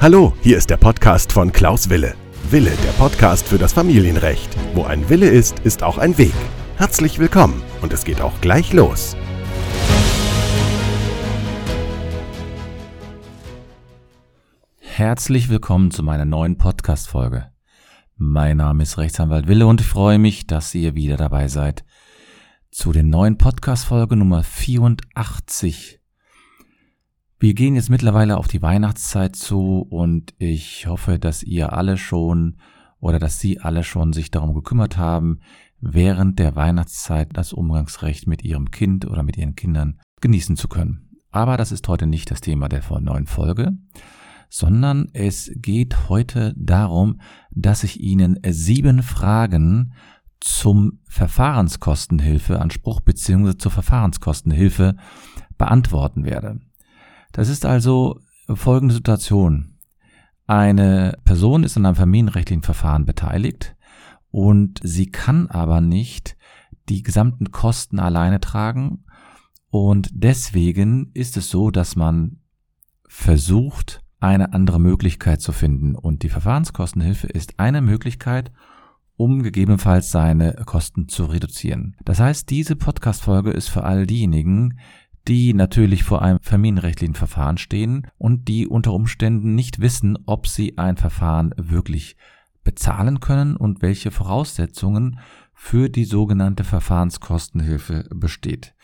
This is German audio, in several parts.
Hallo, hier ist der Podcast von Klaus Wille. Wille, der Podcast für das Familienrecht. Wo ein Wille ist, ist auch ein Weg. Herzlich willkommen und es geht auch gleich los. Herzlich willkommen zu meiner neuen Podcast-Folge. Mein Name ist Rechtsanwalt Wille und ich freue mich, dass ihr wieder dabei seid zu den neuen Podcast-Folge Nummer 84. Wir gehen jetzt mittlerweile auf die Weihnachtszeit zu und ich hoffe, dass ihr alle schon oder dass Sie alle schon sich darum gekümmert haben, während der Weihnachtszeit das Umgangsrecht mit Ihrem Kind oder mit Ihren Kindern genießen zu können. Aber das ist heute nicht das Thema der neuen Folge, sondern es geht heute darum, dass ich Ihnen sieben Fragen zum Verfahrenskostenhilfeanspruch bzw. zur Verfahrenskostenhilfe beantworten werde. Das ist also folgende Situation. Eine Person ist in einem familienrechtlichen Verfahren beteiligt und sie kann aber nicht die gesamten Kosten alleine tragen und deswegen ist es so, dass man versucht, eine andere Möglichkeit zu finden und die Verfahrenskostenhilfe ist eine Möglichkeit, um gegebenenfalls seine Kosten zu reduzieren. Das heißt, diese Podcast-Folge ist für all diejenigen, die natürlich vor einem familienrechtlichen Verfahren stehen und die unter Umständen nicht wissen, ob sie ein Verfahren wirklich bezahlen können und welche Voraussetzungen für die sogenannte Verfahrenskostenhilfe besteht.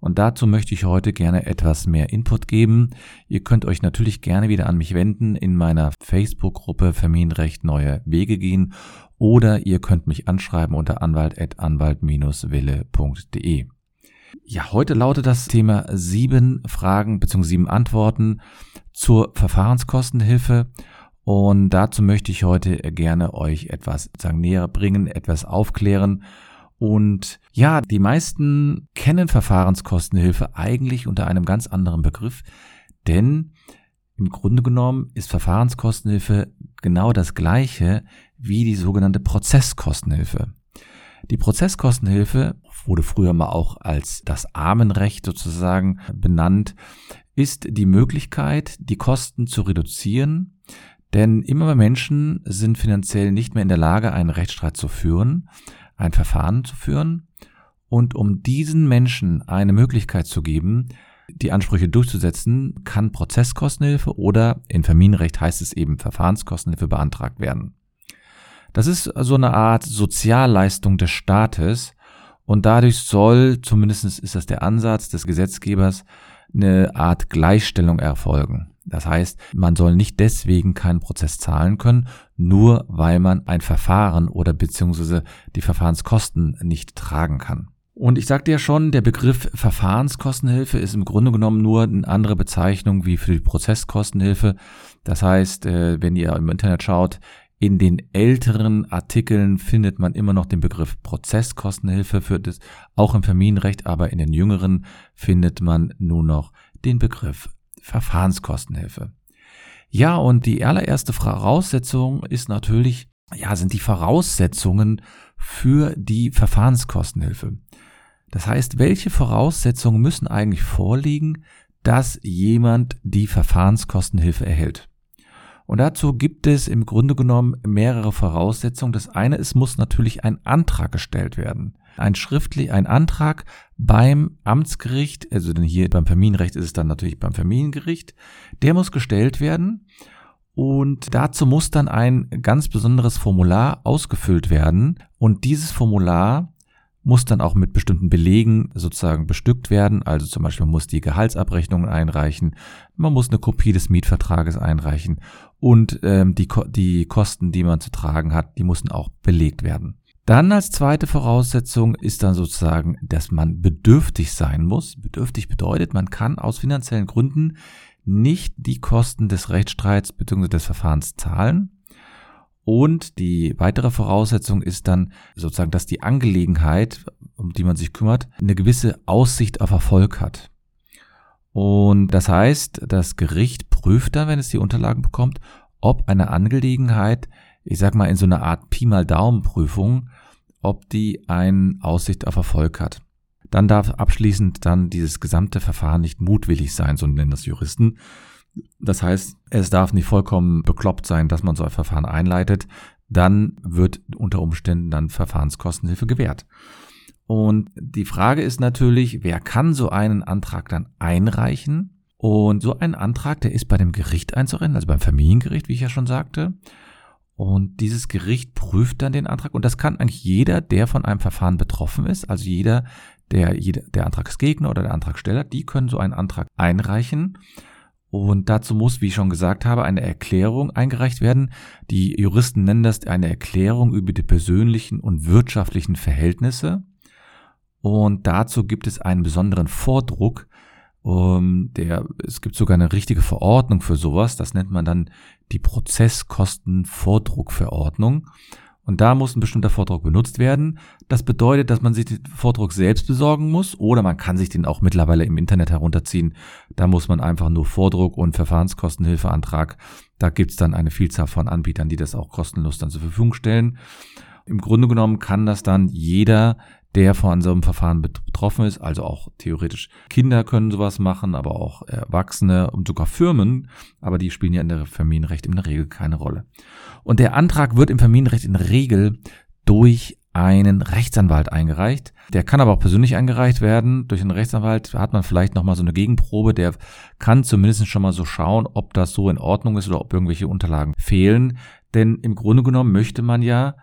Und dazu möchte ich heute gerne etwas mehr Input geben. Ihr könnt euch natürlich gerne wieder an mich wenden in meiner Facebook-Gruppe Familienrecht Neue Wege gehen oder ihr könnt mich anschreiben unter anwalt.anwalt-wille.de. Ja, heute lautet das Thema sieben Fragen bzw. sieben Antworten zur Verfahrenskostenhilfe. Und dazu möchte ich heute gerne euch etwas sagen, näher bringen, etwas aufklären. Und ja, die meisten kennen Verfahrenskostenhilfe eigentlich unter einem ganz anderen Begriff, denn im Grunde genommen ist Verfahrenskostenhilfe genau das gleiche wie die sogenannte Prozesskostenhilfe. Die Prozesskostenhilfe wurde früher mal auch als das Armenrecht sozusagen benannt, ist die Möglichkeit, die Kosten zu reduzieren, denn immer mehr Menschen sind finanziell nicht mehr in der Lage, einen Rechtsstreit zu führen, ein Verfahren zu führen. Und um diesen Menschen eine Möglichkeit zu geben, die Ansprüche durchzusetzen, kann Prozesskostenhilfe oder in Familienrecht heißt es eben Verfahrenskostenhilfe beantragt werden. Das ist so eine Art Sozialleistung des Staates und dadurch soll, zumindest ist das der Ansatz des Gesetzgebers, eine Art Gleichstellung erfolgen. Das heißt, man soll nicht deswegen keinen Prozess zahlen können, nur weil man ein Verfahren oder beziehungsweise die Verfahrenskosten nicht tragen kann. Und ich sagte ja schon, der Begriff Verfahrenskostenhilfe ist im Grunde genommen nur eine andere Bezeichnung wie für die Prozesskostenhilfe. Das heißt, äh, wenn ihr im Internet schaut, in den älteren Artikeln findet man immer noch den Begriff Prozesskostenhilfe für das, auch im Familienrecht, aber in den jüngeren findet man nur noch den Begriff Verfahrenskostenhilfe. Ja, und die allererste Voraussetzung ist natürlich, ja, sind die Voraussetzungen für die Verfahrenskostenhilfe. Das heißt, welche Voraussetzungen müssen eigentlich vorliegen, dass jemand die Verfahrenskostenhilfe erhält? Und dazu gibt es im Grunde genommen mehrere Voraussetzungen. Das eine, es muss natürlich ein Antrag gestellt werden. Ein schriftlich, ein Antrag beim Amtsgericht, also denn hier beim Familienrecht ist es dann natürlich beim Familiengericht, der muss gestellt werden. Und dazu muss dann ein ganz besonderes Formular ausgefüllt werden. Und dieses Formular muss dann auch mit bestimmten Belegen sozusagen bestückt werden. Also zum Beispiel muss die Gehaltsabrechnungen einreichen, man muss eine Kopie des Mietvertrages einreichen und ähm, die, die Kosten, die man zu tragen hat, die müssen auch belegt werden. Dann als zweite Voraussetzung ist dann sozusagen, dass man bedürftig sein muss. Bedürftig bedeutet, man kann aus finanziellen Gründen nicht die Kosten des Rechtsstreits bzw. des Verfahrens zahlen. Und die weitere Voraussetzung ist dann sozusagen, dass die Angelegenheit, um die man sich kümmert, eine gewisse Aussicht auf Erfolg hat. Und das heißt, das Gericht prüft dann, wenn es die Unterlagen bekommt, ob eine Angelegenheit, ich sag mal in so einer Art Pi mal Daumen Prüfung, ob die eine Aussicht auf Erfolg hat. dann darf abschließend dann dieses gesamte Verfahren nicht mutwillig sein, so nennen das Juristen. Das heißt, es darf nicht vollkommen bekloppt sein, dass man so ein Verfahren einleitet. Dann wird unter Umständen dann Verfahrenskostenhilfe gewährt. Und die Frage ist natürlich, wer kann so einen Antrag dann einreichen? Und so ein Antrag, der ist bei dem Gericht einzurennen, also beim Familiengericht, wie ich ja schon sagte. Und dieses Gericht prüft dann den Antrag und das kann eigentlich jeder, der von einem Verfahren betroffen ist, also jeder, der, der Antragsgegner oder der Antragsteller, die können so einen Antrag einreichen. Und dazu muss, wie ich schon gesagt habe, eine Erklärung eingereicht werden. Die Juristen nennen das eine Erklärung über die persönlichen und wirtschaftlichen Verhältnisse. Und dazu gibt es einen besonderen Vordruck, um, der, es gibt sogar eine richtige Verordnung für sowas. Das nennt man dann die Prozesskostenvordruckverordnung. Und da muss ein bestimmter Vordruck benutzt werden. Das bedeutet, dass man sich den Vordruck selbst besorgen muss oder man kann sich den auch mittlerweile im Internet herunterziehen. Da muss man einfach nur Vordruck und Verfahrenskostenhilfeantrag. Da gibt's dann eine Vielzahl von Anbietern, die das auch kostenlos dann zur Verfügung stellen. Im Grunde genommen kann das dann jeder der von so einem Verfahren betroffen ist. Also auch theoretisch Kinder können sowas machen, aber auch Erwachsene und sogar Firmen. Aber die spielen ja in der Familienrecht in der Regel keine Rolle. Und der Antrag wird im Familienrecht in der Regel durch einen Rechtsanwalt eingereicht. Der kann aber auch persönlich eingereicht werden. Durch einen Rechtsanwalt hat man vielleicht nochmal so eine Gegenprobe. Der kann zumindest schon mal so schauen, ob das so in Ordnung ist oder ob irgendwelche Unterlagen fehlen. Denn im Grunde genommen möchte man ja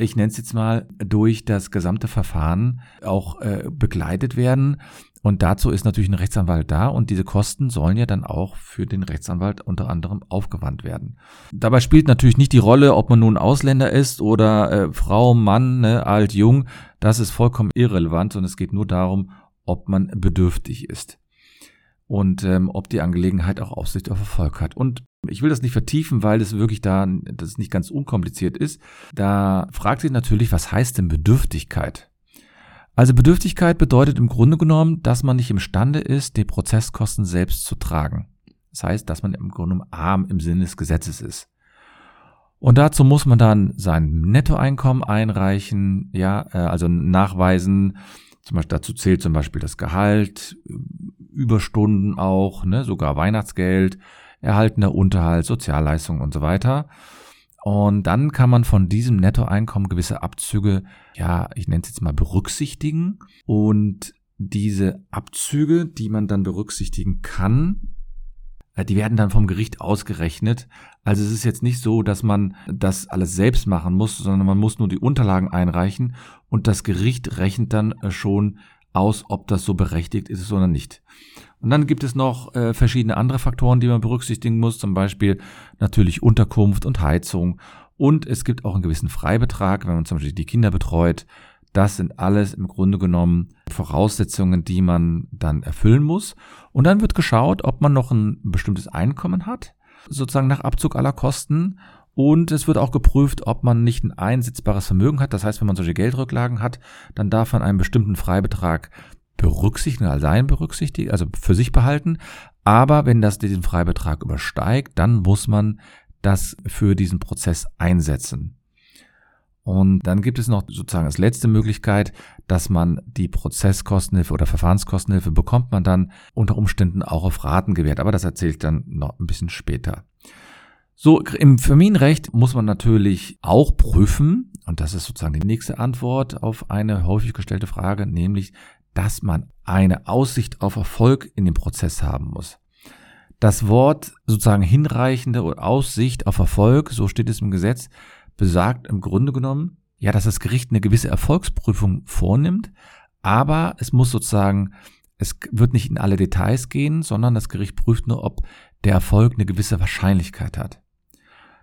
ich nenne es jetzt mal, durch das gesamte Verfahren auch äh, begleitet werden. Und dazu ist natürlich ein Rechtsanwalt da und diese Kosten sollen ja dann auch für den Rechtsanwalt unter anderem aufgewandt werden. Dabei spielt natürlich nicht die Rolle, ob man nun Ausländer ist oder äh, Frau, Mann, ne, alt, jung. Das ist vollkommen irrelevant und es geht nur darum, ob man bedürftig ist und ähm, ob die Angelegenheit auch Aussicht auf Erfolg hat. Und ich will das nicht vertiefen, weil es wirklich da, das nicht ganz unkompliziert ist. Da fragt sich natürlich, was heißt denn Bedürftigkeit? Also Bedürftigkeit bedeutet im Grunde genommen, dass man nicht imstande ist, die Prozesskosten selbst zu tragen. Das heißt, dass man im Grunde genommen arm im Sinne des Gesetzes ist. Und dazu muss man dann sein Nettoeinkommen einreichen, ja, äh, also nachweisen, zum Beispiel dazu zählt zum Beispiel das Gehalt, Überstunden auch, ne, sogar Weihnachtsgeld, erhaltener Unterhalt, Sozialleistungen und so weiter. Und dann kann man von diesem Nettoeinkommen gewisse Abzüge, ja, ich nenne es jetzt mal berücksichtigen. Und diese Abzüge, die man dann berücksichtigen kann, äh, die werden dann vom Gericht ausgerechnet. Also es ist jetzt nicht so, dass man das alles selbst machen muss, sondern man muss nur die Unterlagen einreichen und das Gericht rechnet dann äh, schon aus, ob das so berechtigt ist oder nicht. Und dann gibt es noch äh, verschiedene andere Faktoren, die man berücksichtigen muss, zum Beispiel natürlich Unterkunft und Heizung. Und es gibt auch einen gewissen Freibetrag, wenn man zum Beispiel die Kinder betreut. Das sind alles im Grunde genommen Voraussetzungen, die man dann erfüllen muss. Und dann wird geschaut, ob man noch ein bestimmtes Einkommen hat, sozusagen nach Abzug aller Kosten. Und es wird auch geprüft, ob man nicht ein einsetzbares Vermögen hat. Das heißt, wenn man solche Geldrücklagen hat, dann darf man einen bestimmten Freibetrag berücksichtigen, allein berücksichtigen, also für sich behalten. Aber wenn das diesen Freibetrag übersteigt, dann muss man das für diesen Prozess einsetzen. Und dann gibt es noch sozusagen als letzte Möglichkeit, dass man die Prozesskostenhilfe oder Verfahrenskostenhilfe bekommt man dann unter Umständen auch auf Raten gewährt. Aber das erzähle ich dann noch ein bisschen später. So, im Familienrecht muss man natürlich auch prüfen, und das ist sozusagen die nächste Antwort auf eine häufig gestellte Frage, nämlich, dass man eine Aussicht auf Erfolg in dem Prozess haben muss. Das Wort sozusagen hinreichende Aussicht auf Erfolg, so steht es im Gesetz, besagt im Grunde genommen, ja, dass das Gericht eine gewisse Erfolgsprüfung vornimmt, aber es muss sozusagen, es wird nicht in alle Details gehen, sondern das Gericht prüft nur, ob der Erfolg eine gewisse Wahrscheinlichkeit hat.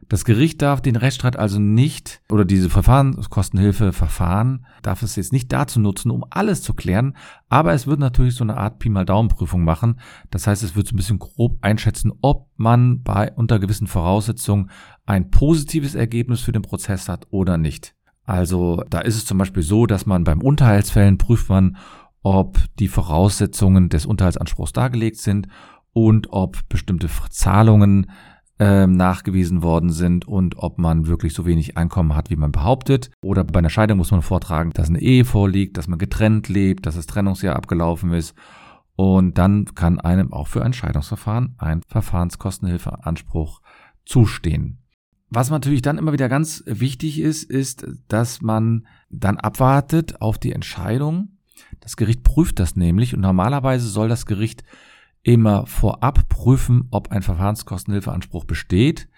Das Gericht darf den Rechtsstreit also nicht oder diese Verfahrenskostenhilfe Verfahren darf es jetzt nicht dazu nutzen, um alles zu klären, aber es wird natürlich so eine Art Pi mal Daumen Prüfung machen. Das heißt, es wird so ein bisschen grob einschätzen, ob man bei unter gewissen Voraussetzungen ein positives Ergebnis für den Prozess hat oder nicht. Also da ist es zum Beispiel so, dass man beim Unterhaltsfällen prüft man, ob die Voraussetzungen des Unterhaltsanspruchs dargelegt sind und ob bestimmte Zahlungen ähm, nachgewiesen worden sind und ob man wirklich so wenig Einkommen hat, wie man behauptet. Oder bei einer Scheidung muss man vortragen, dass eine Ehe vorliegt, dass man getrennt lebt, dass das Trennungsjahr abgelaufen ist. Und dann kann einem auch für ein Scheidungsverfahren ein Verfahrenskostenhilfeanspruch zustehen. Was natürlich dann immer wieder ganz wichtig ist, ist, dass man dann abwartet auf die Entscheidung. Das Gericht prüft das nämlich und normalerweise soll das Gericht immer vorab prüfen, ob ein Verfahrenskostenhilfeanspruch besteht,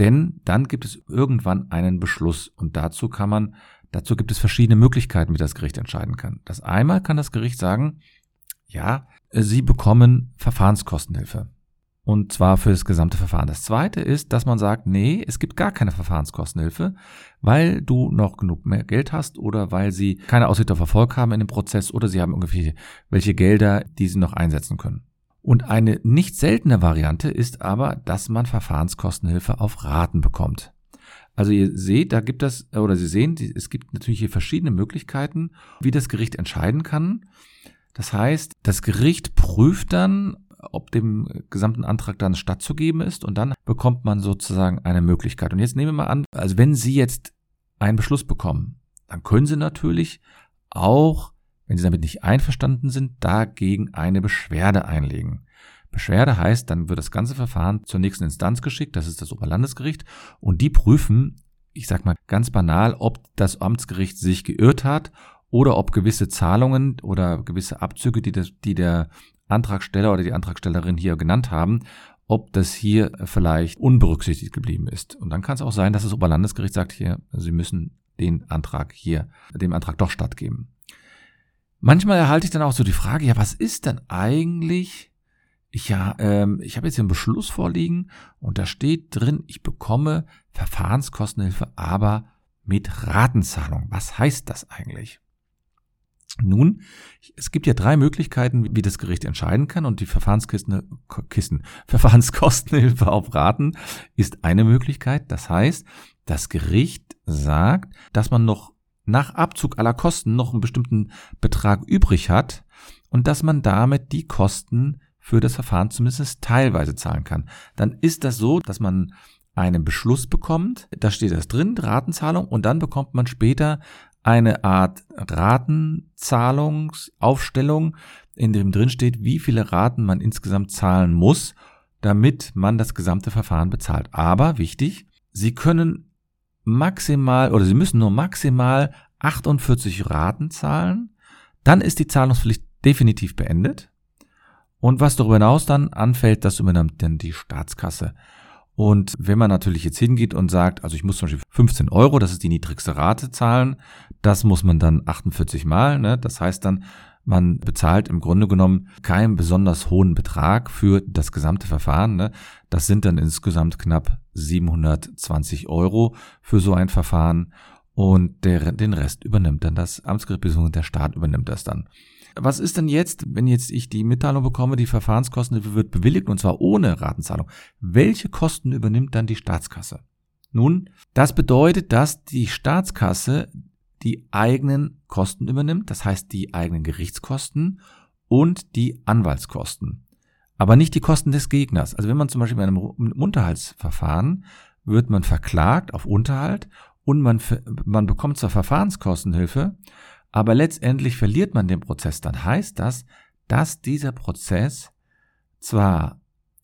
denn dann gibt es irgendwann einen Beschluss und dazu kann man, dazu gibt es verschiedene Möglichkeiten, wie das Gericht entscheiden kann. Das einmal kann das Gericht sagen, ja, Sie bekommen Verfahrenskostenhilfe. Und zwar für das gesamte Verfahren. Das zweite ist, dass man sagt, nee, es gibt gar keine Verfahrenskostenhilfe, weil du noch genug mehr Geld hast oder weil sie keine Aussicht auf Erfolg haben in dem Prozess oder sie haben irgendwelche welche Gelder, die sie noch einsetzen können. Und eine nicht seltene Variante ist aber, dass man Verfahrenskostenhilfe auf Raten bekommt. Also ihr seht, da gibt es, oder Sie sehen, es gibt natürlich hier verschiedene Möglichkeiten, wie das Gericht entscheiden kann. Das heißt, das Gericht prüft dann, ob dem gesamten Antrag dann stattzugeben ist und dann bekommt man sozusagen eine Möglichkeit. Und jetzt nehmen wir mal an, also wenn Sie jetzt einen Beschluss bekommen, dann können Sie natürlich auch wenn Sie damit nicht einverstanden sind, dagegen eine Beschwerde einlegen. Beschwerde heißt, dann wird das ganze Verfahren zur nächsten Instanz geschickt, das ist das Oberlandesgericht, und die prüfen, ich sag mal ganz banal, ob das Amtsgericht sich geirrt hat oder ob gewisse Zahlungen oder gewisse Abzüge, die, das, die der Antragsteller oder die Antragstellerin hier genannt haben, ob das hier vielleicht unberücksichtigt geblieben ist. Und dann kann es auch sein, dass das Oberlandesgericht sagt, hier, Sie müssen den Antrag hier, dem Antrag doch stattgeben. Manchmal erhalte ich dann auch so die Frage, ja, was ist denn eigentlich? Ich ja, ähm, ich habe jetzt hier einen Beschluss vorliegen und da steht drin, ich bekomme Verfahrenskostenhilfe, aber mit Ratenzahlung. Was heißt das eigentlich? Nun, es gibt ja drei Möglichkeiten, wie das Gericht entscheiden kann und die Verfahrenskisten, Kisten, Verfahrenskostenhilfe auf Raten ist eine Möglichkeit. Das heißt, das Gericht sagt, dass man noch nach Abzug aller Kosten noch einen bestimmten Betrag übrig hat und dass man damit die Kosten für das Verfahren zumindest teilweise zahlen kann. Dann ist das so, dass man einen Beschluss bekommt, da steht das drin, Ratenzahlung, und dann bekommt man später eine Art Ratenzahlungsaufstellung, in dem drin steht, wie viele Raten man insgesamt zahlen muss, damit man das gesamte Verfahren bezahlt. Aber wichtig, Sie können maximal oder Sie müssen nur maximal 48 Raten zahlen. Dann ist die Zahlungspflicht definitiv beendet. Und was darüber hinaus dann anfällt, das übernimmt dann die Staatskasse. Und wenn man natürlich jetzt hingeht und sagt, also ich muss zum Beispiel 15 Euro, das ist die niedrigste Rate zahlen, das muss man dann 48 Mal, ne? das heißt dann, man bezahlt im Grunde genommen keinen besonders hohen Betrag für das gesamte Verfahren. Ne? Das sind dann insgesamt knapp 720 Euro für so ein Verfahren und der, den Rest übernimmt dann das Amtsgericht bzw. der Staat übernimmt das dann. Was ist denn jetzt, wenn jetzt ich die Mitteilung bekomme, die Verfahrenskosten wird bewilligt und zwar ohne Ratenzahlung? Welche Kosten übernimmt dann die Staatskasse? Nun, das bedeutet, dass die Staatskasse die eigenen Kosten übernimmt, das heißt die eigenen Gerichtskosten und die Anwaltskosten. Aber nicht die Kosten des Gegners. Also wenn man zum Beispiel bei einem Unterhaltsverfahren wird man verklagt auf Unterhalt und man, man bekommt zwar Verfahrenskostenhilfe, aber letztendlich verliert man den Prozess. Dann heißt das, dass dieser Prozess zwar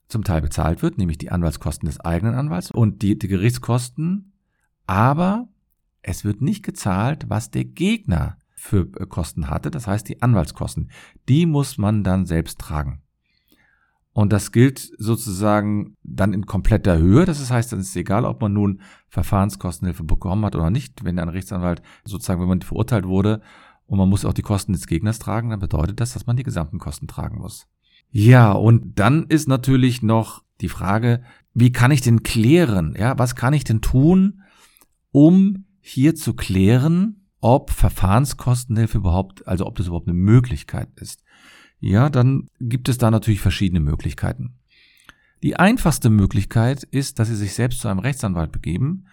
zum Teil bezahlt wird, nämlich die Anwaltskosten des eigenen Anwalts und die, die Gerichtskosten, aber es wird nicht gezahlt, was der Gegner für äh, Kosten hatte, das heißt die Anwaltskosten. Die muss man dann selbst tragen. Und das gilt sozusagen dann in kompletter Höhe. Das heißt, dann ist es egal, ob man nun Verfahrenskostenhilfe bekommen hat oder nicht. Wenn ein Rechtsanwalt sozusagen, wenn man verurteilt wurde und man muss auch die Kosten des Gegners tragen, dann bedeutet das, dass man die gesamten Kosten tragen muss. Ja, und dann ist natürlich noch die Frage, wie kann ich denn klären? Ja, was kann ich denn tun, um hier zu klären, ob Verfahrenskostenhilfe überhaupt, also ob das überhaupt eine Möglichkeit ist. Ja, dann gibt es da natürlich verschiedene Möglichkeiten. Die einfachste Möglichkeit ist, dass Sie sich selbst zu einem Rechtsanwalt begeben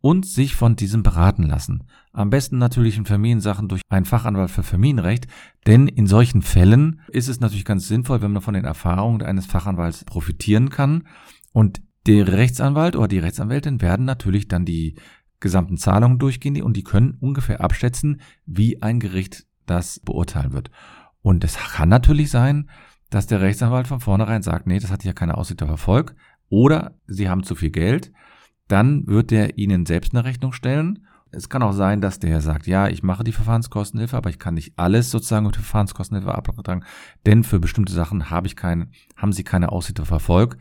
und sich von diesem beraten lassen. Am besten natürlich in Familiensachen durch einen Fachanwalt für Familienrecht, denn in solchen Fällen ist es natürlich ganz sinnvoll, wenn man von den Erfahrungen eines Fachanwalts profitieren kann und Der Rechtsanwalt oder die Rechtsanwältin werden natürlich dann die gesamten Zahlungen durchgehen und die können ungefähr abschätzen, wie ein Gericht das beurteilen wird. Und es kann natürlich sein, dass der Rechtsanwalt von vornherein sagt, nee, das hat ja keine Aussicht auf Erfolg. Oder sie haben zu viel Geld. Dann wird der ihnen selbst eine Rechnung stellen. Es kann auch sein, dass der sagt, ja, ich mache die Verfahrenskostenhilfe, aber ich kann nicht alles sozusagen mit Verfahrenskostenhilfe abtragen, denn für bestimmte Sachen habe ich keine, haben sie keine Aussicht auf Erfolg.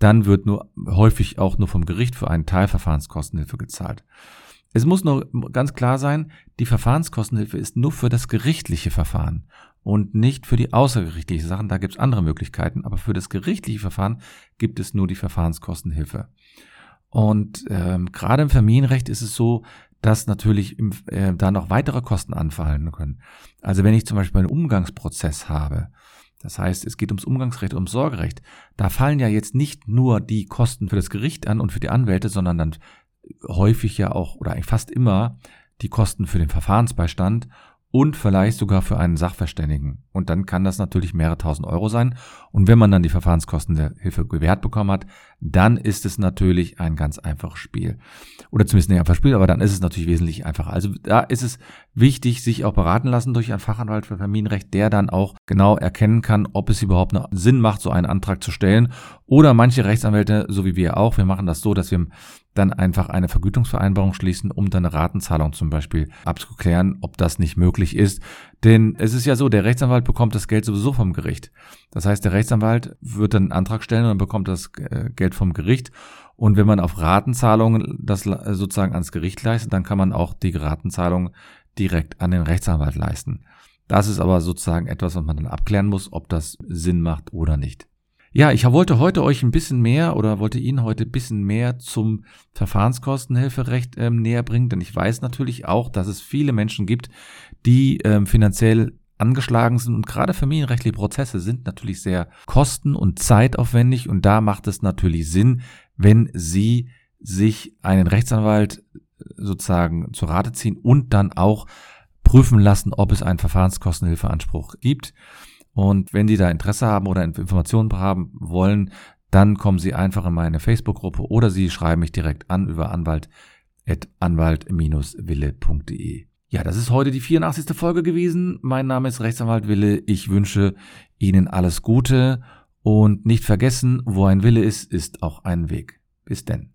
Dann wird nur häufig auch nur vom Gericht für einen Teil Verfahrenskostenhilfe gezahlt. Es muss nur ganz klar sein, die Verfahrenskostenhilfe ist nur für das gerichtliche Verfahren und nicht für die außergerichtlichen Sachen. Da gibt es andere Möglichkeiten, aber für das gerichtliche Verfahren gibt es nur die Verfahrenskostenhilfe. Und ähm, gerade im Familienrecht ist es so, dass natürlich im, äh, da noch weitere Kosten anfallen können. Also wenn ich zum Beispiel einen Umgangsprozess habe, das heißt, es geht ums Umgangsrecht, ums Sorgerecht, da fallen ja jetzt nicht nur die Kosten für das Gericht an und für die Anwälte, sondern dann häufig ja auch oder eigentlich fast immer die Kosten für den Verfahrensbeistand und vielleicht sogar für einen Sachverständigen. Und dann kann das natürlich mehrere tausend Euro sein. Und wenn man dann die Verfahrenskosten der Hilfe gewährt bekommen hat, dann ist es natürlich ein ganz einfaches Spiel. Oder zumindest nicht einfach Spiel, aber dann ist es natürlich wesentlich einfacher. Also da ist es wichtig, sich auch beraten lassen durch einen Fachanwalt für Familienrecht, der dann auch genau erkennen kann, ob es überhaupt einen Sinn macht, so einen Antrag zu stellen. Oder manche Rechtsanwälte, so wie wir auch, wir machen das so, dass wir dann einfach eine Vergütungsvereinbarung schließen, um dann eine Ratenzahlung zum Beispiel abzuklären, ob das nicht möglich ist. Denn es ist ja so, der Rechtsanwalt bekommt das Geld sowieso vom Gericht. Das heißt, der Rechtsanwalt wird dann einen Antrag stellen und bekommt das äh, Geld vom Gericht. Und wenn man auf Ratenzahlungen das sozusagen ans Gericht leistet, dann kann man auch die Ratenzahlung direkt an den Rechtsanwalt leisten. Das ist aber sozusagen etwas, was man dann abklären muss, ob das Sinn macht oder nicht. Ja, ich wollte heute euch ein bisschen mehr oder wollte Ihnen heute ein bisschen mehr zum Verfahrenskostenhilferecht ähm, näher bringen, denn ich weiß natürlich auch, dass es viele Menschen gibt, die ähm, finanziell angeschlagen sind. Und gerade familienrechtliche Prozesse sind natürlich sehr kosten- und zeitaufwendig. Und da macht es natürlich Sinn, wenn Sie sich einen Rechtsanwalt äh, sozusagen zu Rate ziehen und dann auch prüfen lassen, ob es einen Verfahrenskostenhilfeanspruch gibt. Und wenn Sie da Interesse haben oder Informationen haben wollen, dann kommen Sie einfach in meine Facebook-Gruppe oder Sie schreiben mich direkt an über anwalt.anwalt-wille.de. Ja, das ist heute die 84. Folge gewesen. Mein Name ist Rechtsanwalt Wille. Ich wünsche Ihnen alles Gute und nicht vergessen, wo ein Wille ist, ist auch ein Weg. Bis denn.